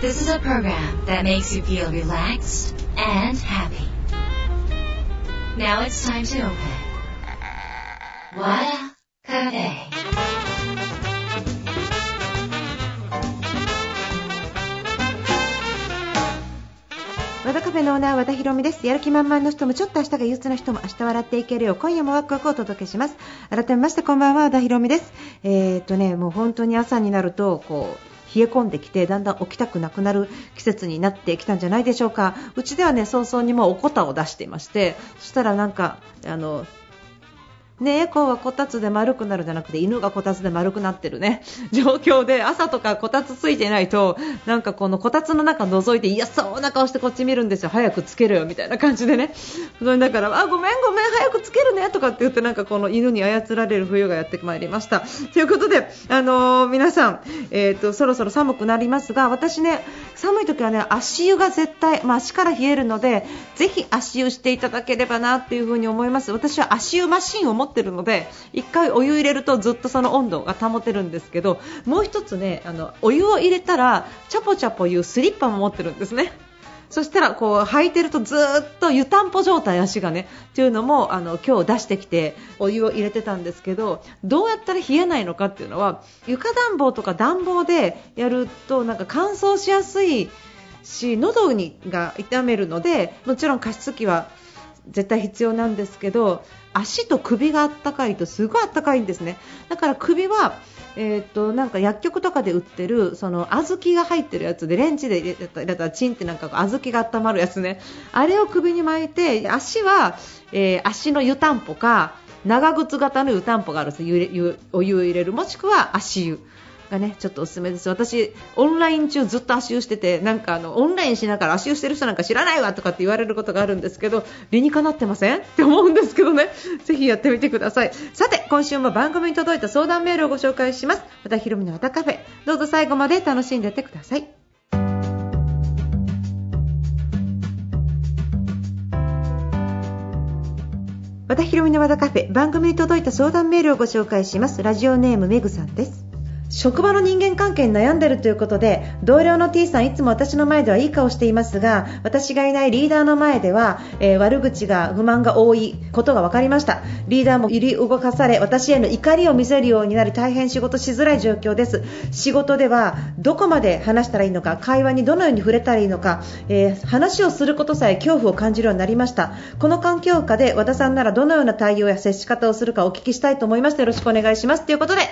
This is a program that makes you feel relaxed and happy. Now it's time to open. Wada Cafe. 和田カフェのオーナー和田博美ですやる気満々の人もちょっと明日が憂鬱な人も明日笑っていけるよう今夜もワクワクをお届けします改めましてこんばんは和田博美ですえー、っとねもう本当に朝になるとこう冷え込んできてだんだん起きたくなくなる季節になってきたんじゃないでしょうか。うちではね早々にもうおこたを出していましてそしたらなんかあの猫はこたつで丸くなるじゃなくて犬がこたつで丸くなってるね。状況で朝とかこたつついてないとなんかこのこたつの中覗いて嫌そうな顔してこっち見るんですよ。早くつけるよみたいな感じでね。だからあごめんごめん早くつけるねとかって言ってなんかこの犬に操られる冬がやってまいりました。ということであのー皆さんえっ、とそろそろ寒くなりますが私ね寒い時はね足湯が絶対まあ足から冷えるのでぜひ足湯していただければなっていうふに思います。私は足湯マシンを持ってるので1回お湯入れるとずっとその温度が保てるんですけどもう1つねあのお湯を入れたらチャポチャポいうスリッパも持ってるんですね。そしたらこう履いてるとずっと湯たんぽ状態足がねっていうのもあの今日出してきてお湯を入れてたんですけどどうやったら冷えないのかっていうのは床暖房とか暖房でやるとなんか乾燥しやすいし喉にが痛めるのでもちろん加湿器は絶対必要なんですけど足と首があったかいとすごいあったかいんですね。だから首はえー、となんか薬局とかで売ってるその小豆が入ってるやつでレンジで入れたらチンってなんか小豆が温まるやつね。あれを首に巻いて足は、えー足の湯たんぽか長靴型の湯たんぽがあるんですよ。お湯を入れる。もしくは足湯。がねちょっとおすすめです。私オンライン中ずっと足湯しててなんかあのオンラインしながら足湯してる人なんか知らないわとかって言われることがあるんですけど理にかなってません？って思うんですけどね。ぜひやってみてください。さて今週も番組に届いた相談メールをご紹介します。和田ひろみの和田カフェ。どうぞ最後まで楽しんでってください。和田ひろみの和田カフェ。番組に届いた相談メールをご紹介します。ラジオネームめぐさんです。職場の人間関係に悩んでるということで同僚の T さんいつも私の前ではいい顔していますが私がいないリーダーの前では、えー悪口が不満が多いことが分かりました。リーダーも揺り動かされ私への怒りを見せるようになり大変仕事しづらい状況です。仕事ではどこまで話したらいいのか会話にどのように触れたらいいのか、えー話をすることさえ恐怖を感じるようになりました。この環境下で和田さんならどのような対応や接し方をするかお聞きしたいと思いましてよろしくお願いします。ということで、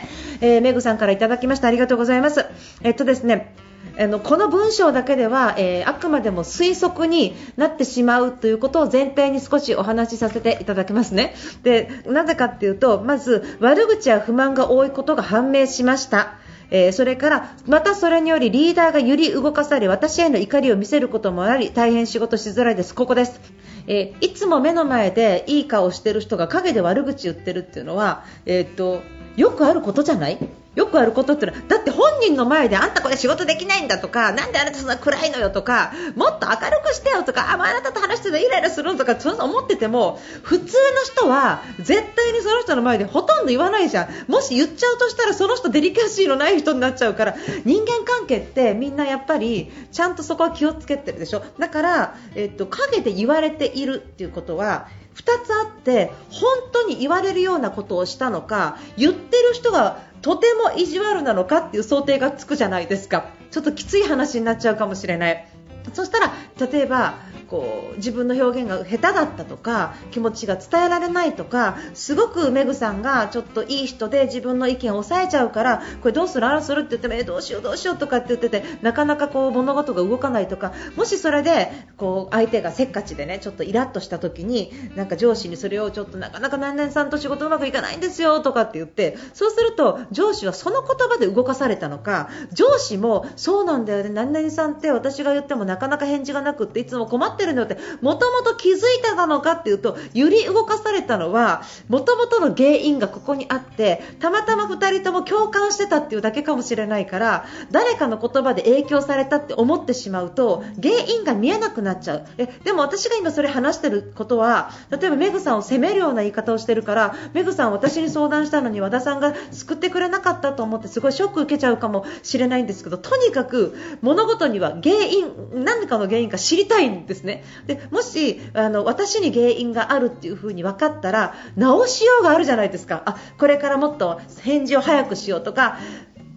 えーメグさんからいたただきました。ありがとうございます。えっとですねあのこの文章だけでは、えーあくまでも推測になってしまうということを前提に少しお話しさせていただきますね。でなぜかっていうとまず悪口や不満が多いことが判明しました。えーそれからまたそれによりリーダーが揺り動かされ私への怒りを見せることもあり大変仕事しづらいです。ここです、えーいつも目の前でいい顔してる人が陰で悪口言ってるっていうのは、えー、とよくあることじゃない？よくあることってのはだって本人の前であんたこれ仕事できないんだとかなんであなたそんな暗いのよとかもっと明るくしてよとかあもうあなたと話しててイライラするのとかそんな思ってても普通の人は絶対にその人の前でほとんど言わないじゃん。もし言っちゃうとしたらその人デリカシーのない人になっちゃうから人間関係ってみんなやっぱりちゃんとそこは気をつけてるでしょ。だから、えっと、陰で言われているっていうことは2つあって本当に言われるようなことをしたのか言ってる人がとても意地悪なのかっていう想定がつくじゃないですか。ちょっときつい話になっちゃうかもしれない。そしたら例えばこう自分の表現が下手だったとか気持ちが伝えられないとかすごくメグさんがちょっといい人で自分の意見を抑えちゃうからこれどうする？あらするって言ってもえどうしようどうしようとかって言っててなかなかこう物事が動かないとかもしそれでこう相手がせっかちでねちょっとイラッとした時になんか上司にそれをちょっとなかなか何々さんと仕事うまくいかないんですよとかって言ってそうすると上司はその言葉で動かされたのか上司もそうなんだよね何々さんって私が言ってもなかなか返事がなくっていつも困ってってるのってもともと気づいたのかっていうと揺り動かされたのはもともとの原因がここにあってたまたま2人とも共感してたっていうだけかもしれないから誰かの言葉で影響されたって思ってしまうと原因が見えなくなっちゃう。えでも私が今それ話してることは例えばメグさんを責めるような言い方をしてるからメグさん私に相談したのに和田さんが救ってくれなかったと思ってすごいショック受けちゃうかもしれないんですけどとにかく物事には原因何かの原因か知りたいんですね。でもしあの私に原因があるっていう風に分かったら直しようがあるじゃないですか。あこれからもっと返事を早くしようとか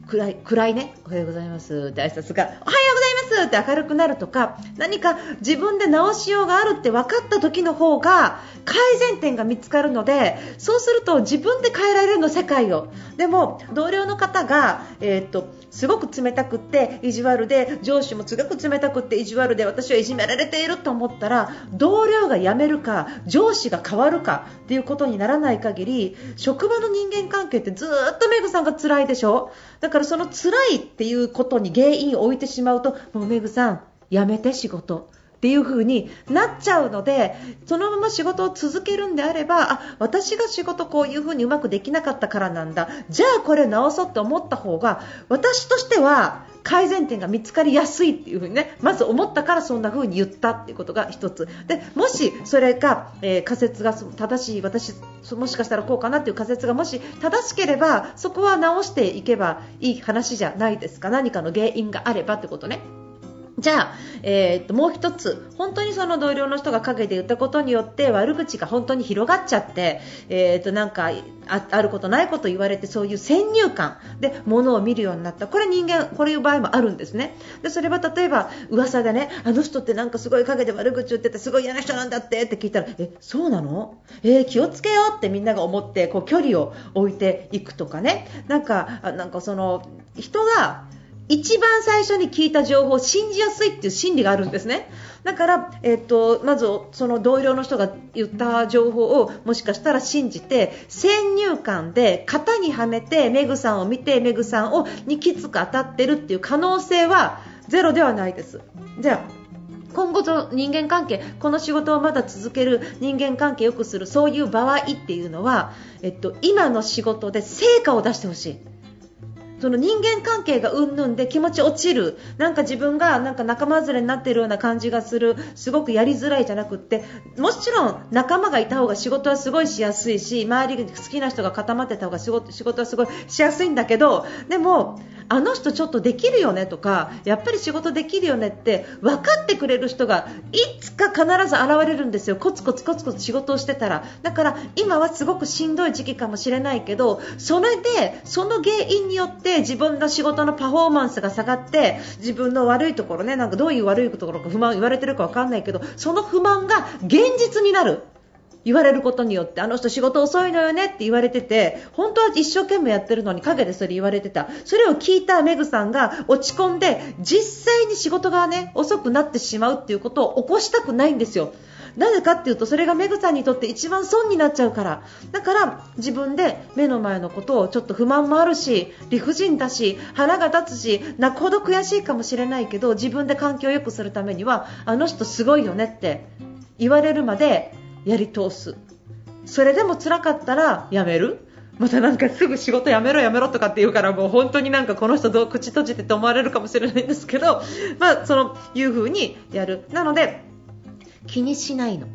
暗い暗いねおはようございます。って挨拶がおはようございます。って明るくなるとか何か自分で直しようがあるって分かった時の方が改善点が見つかるのでそうすると自分で変えられるの世界を。でも同僚の方が、えー、っとすごく冷たくって意地悪で上司もすごく冷たくって意地悪で私はいじめられていると思ったら同僚が辞めるか上司が変わるかっていうことにならない限り職場の人間関係ってずっとメグさんが辛いでしょ？だからその辛いっていうことに原因を置いてしまうともうメグさん辞めて仕事っていう風になっちゃうのでそのまま仕事を続けるんであればあ私が仕事こういう風にうまくできなかったからなんだ。じゃあこれ直そうって思った方が私としては改善点が見つかりやすいっていう風にねまず思ったからそんな風に言ったっていうことが1つ。でもしそれが、えー、仮説が正しい私もしかしたらこうかなっていう仮説がもし正しければそこは直していけばいい話じゃないですか。何かの原因があればってことね。じゃあ、えー、っともう一つ本当にその同僚の人が陰で言ったことによって悪口が本当に広がっちゃって、えー、っとなんかああることないこと言われてそういう先入観で物を見るようになった。これ人間こういう場合もあるんですね。でそれは例えば噂でねあの人ってなんかすごい陰で悪口言っててすごい嫌な人なんだってって聞いたらえそうなの？えー、気をつけようってみんなが思ってこう距離を置いていくとかね。なんかなんかその人が一番最初に聞いた情報を信じやすいっていう心理があるんですね。だから、えっと、まずその同僚の人が言った情報をもしかしたら信じて先入観で型にはめてメグさんを見てメグさんをにきつく当たってるっていう可能性はゼロではないです。じゃあ今後の人間関係この仕事をまだ続ける人間関係を良くするそういう場合っていうのは、えっと、今の仕事で成果を出してほしい。その人間関係がうんぬんで気持ち落ちる。なんか自分がなんか仲間連れになっているような感じがする。すごくやりづらいじゃなくって。もちろん仲間がいた方が仕事はすごいしやすいし周りが好きな人が固まってた方が仕事仕事はすごいしやすいんだけどでもあの人ちょっとできるよねとかやっぱり仕事できるよねって分かってくれる人がいつか必ず現れるんですよ。コツコツコツコツ仕事をしてたら。だから今はすごくしんどい時期かもしれないけどそれでその原因によって自分の仕事のパフォーマンスが下がって自分の悪いところねなんかどういう悪いところか不満言われてるか分かんないけどその不満が現実になる。言われることによってあの人仕事遅いのよねって言われてて本当は一生懸命やってるのに陰でそれ言われてたそれを聞いたメグさんが落ち込んで実際に仕事がね遅くなってしまうっていうことを起こしたくないんですよ。なぜかっていうとそれがメグさんにとって一番損になっちゃうからだから自分で目の前のことをちょっと不満もあるし理不尽だし腹が立つし泣くほど悔しいかもしれないけど自分で環境を良くするためにはあの人すごいよねって言われるまでやり通す。それでも辛かったらやめる。またなんかすぐ仕事やめろやめろとかって言うからもう本当になんかこの人どう口閉じてって思われるかもしれないんですけど、まあ、そのいう風にやる。なので気にしないの。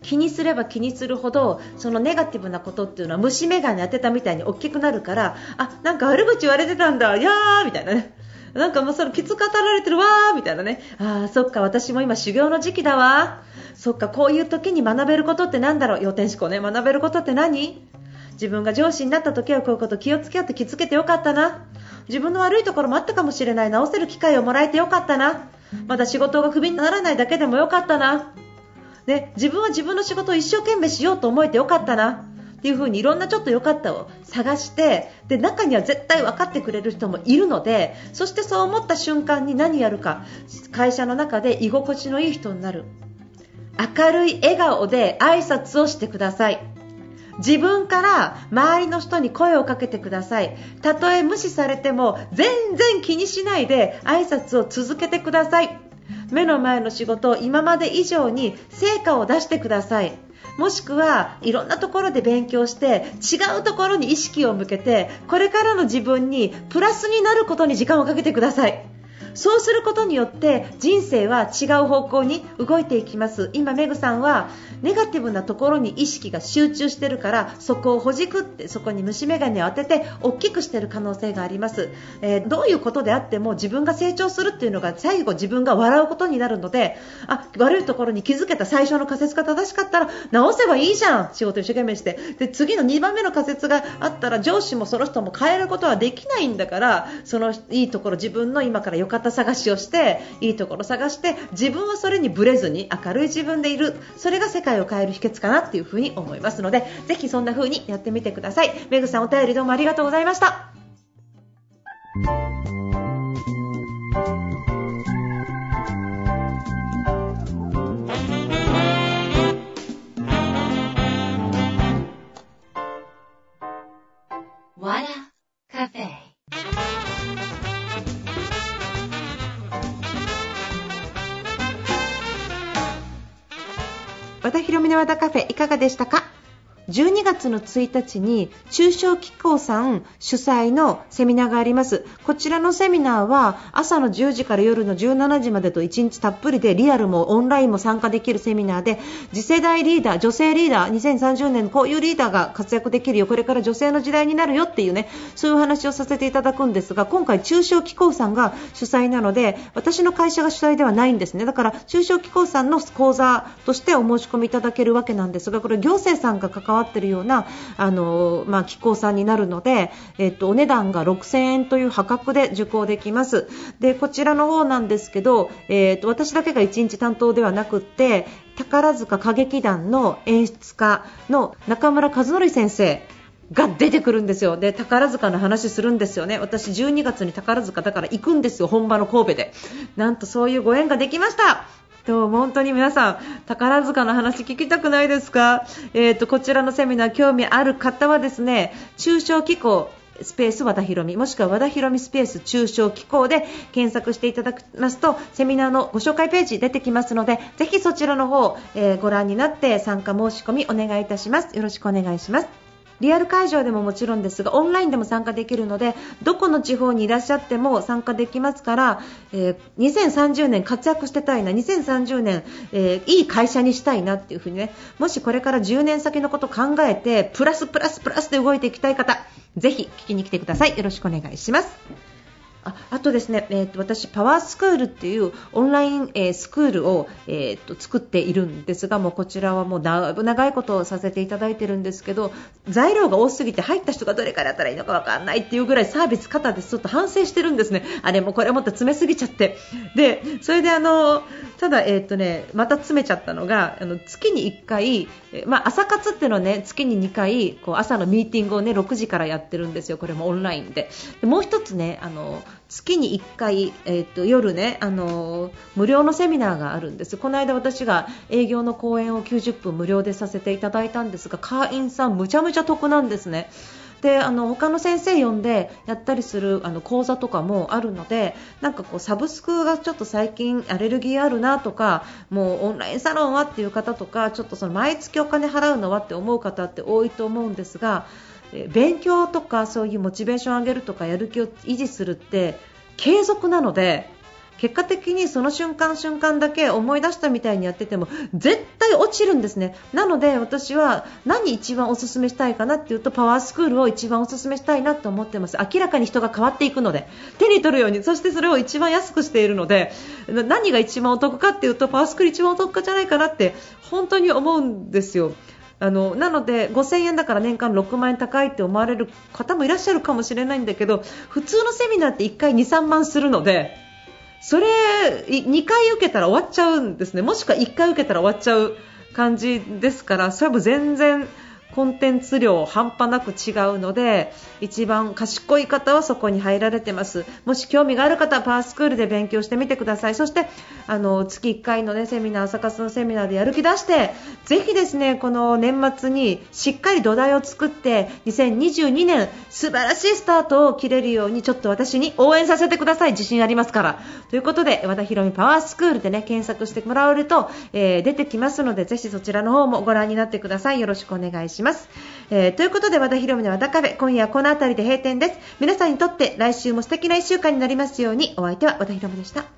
気にすれば気にするほどそのネガティブなことっていうのは虫眼鏡当てたみたいに大きくなるからあなんか悪口言われてたんだやーみたいなね。なんかもうそのきつ語られてるわーみたいなね。あーそっか私も今修行の時期だわ。そっかこういう時に学べることってなんだろう。予定思考ね学べることって何？自分が上司になった時はこういうこと気をつけようって気づけてよかったな。自分の悪いところもあったかもしれない。直せる機会をもらえてよかったな。まだ仕事がクビにならないだけでもよかったな、ね、自分は自分の仕事を一生懸命しようと思えてよかったな。っていう風にいろんなちょっと良かったを探してで中には絶対分かってくれる人もいるのでそしてそう思った瞬間に何やるか会社の中で居心地のいい人になる。明るい笑顔で挨拶をしてください。自分から周りの人に声をかけてください。たとえ無視されても全然気にしないで挨拶を続けてください。目の前の仕事を今まで以上に成果を出してください。もしくはいろんなところで勉強して違うところに意識を向けてこれからの自分にプラスになることに時間をかけてください。そうすることによって人生は違う方向に動いていきます。今メグさんはネガティブなところに意識が集中してるからそこをほじくってそこに虫眼鏡を当てて大きくしてる可能性があります、えー、どういうことであっても自分が成長するっていうのが最後自分が笑うことになるのであ悪いところに気づけた最初の仮説が正しかったら直せばいいじゃん仕事一生懸命して。で次の2番目の仮説があったら上司もその人も変えることはできないんだからそのいいところ自分の今から良かった探しをしていいところ探して自分はそれにぶれずに明るい自分でいる。それが世界を変える秘訣かなっていうふに思いますのでぜひそんな風にやってみてください。めぐさんお便りどうもありがとうございました。和田博美の和田カフェいかがでしたか？12月の1日に中小機構さん主催のセミナーがあります。こちらのセミナーは朝の10時から夜の17時までと1日たっぷりでリアルもオンラインも参加できるセミナーで次世代リーダー女性リーダー2030年こういうリーダーが活躍できるよ。これから女性の時代になるよっていうねそういう話をさせていただくんですが今回中小機構さんが主催なので私の会社が主催ではないんですね。だから中小機構さんの講座としてお申し込みいただけるわけなんですがこれ行政さんが関わわっているようなあの、まあ、機構さんになるので、えっと、お値段が6000円という破格で受講できます。でこちらの方なんですけど、えっと、私だけが1日担当ではなくって宝塚歌劇団の演出家の中村和則先生が出てくるんですよ。で宝塚の話するんですよね。私12月に宝塚だから行くんですよ本場の神戸で。なんとそういうご縁ができました。と本当に皆さん宝塚の話聞きたくないですか、えーと、こちらのセミナー興味ある方はですね中小機構スペース和田博美もしくは和田博美スペース中小機構で検索していただきますとセミナーのご紹介ページ出てきますのでぜひそちらの方、えー、ご覧になって参加申し込みお願いいたします。よろしくお願いします。リアル会場でももちろんですがオンラインでも参加できるのでどこの地方にいらっしゃっても参加できますから、えー、2030年活躍してたいな2030年、えー、いい会社にしたいなっていう風にねもしこれから10年先のことを考えてプラスプラスプラスで動いていきたい方ぜひ聞きに来てください。よろしくお願いします。ああとですね、えーと、私、パワースクールっていうオンライン、えー、スクールを、えーと、作っているんですがもうこちらはもう長いことをさせていただいてるんですけど材料が多すぎて入った人がどれからやったらいいのか分かんないっていうぐらいサービス方ですちょっと反省してるんですね、あれもこれもっと詰めすぎちゃって。でそれであのただ、えーとね、また詰めちゃったのがあの月に1回、まあ、朝活っていうのはね月に2回こう朝のミーティングをね6時からやってるんですよ、これもオンラインで。でもう1つねあの月に1回、えーと、夜ね、あのー、無料のセミナーがあるんですこの間私が営業の講演を90分無料でさせていただいたんですが会員さんむちゃむちゃ得なんですね。であの他の先生呼んでやったりするあの講座とかもあるのでなんかこうサブスクがちょっと最近アレルギーあるなとかもうオンラインサロンはっていう方とかちょっとその毎月お金払うのはって思う方って多いと思うんですが勉強とかそういうモチベーションを上げるとかやる気を維持するって継続なので結果的にその瞬間瞬間だけ思い出したみたいにやってても絶対落ちるんですねなので私は何一番おすすめしたいかなっていうとパワースクールを一番おすすめしたいなと思ってます明らかに人が変わっていくので手に取るようにそしてそれを一番安くしているので何が一番お得かっていうとパワースクール一番お得じゃないかなって本当に思うんですよ。あのなので5000円だから年間6万円高いって思われる方もいらっしゃるかもしれないんだけど普通のセミナーって1回2、3万するのでそれ2回受けたら終わっちゃうんですね。もしくは1回受けたら終わっちゃう感じですからそれも全然コンテンツ量半端なく違うので一番賢い方はそこに入られてます。もし興味がある方はパワースクールで勉強してみてください。そしてあの月1回の、ね、セミナー朝活のセミナーでやる気出してぜひですねこの年末にしっかり土台を作って2022年素晴らしいスタートを切れるようにちょっと私に応援させてください。自信ありますから。ということで和田ひろみパワースクールでね検索してもらえると、えー、出てきますのでぜひそちらの方もご覧になってください。よろしくお願いします、します。えー、ということで和田ヒ美の和田カフェ今夜はこの辺りで閉店です。皆さんにとって来週も素敵な1週間になりますように。お相手は和田ヒ美でした。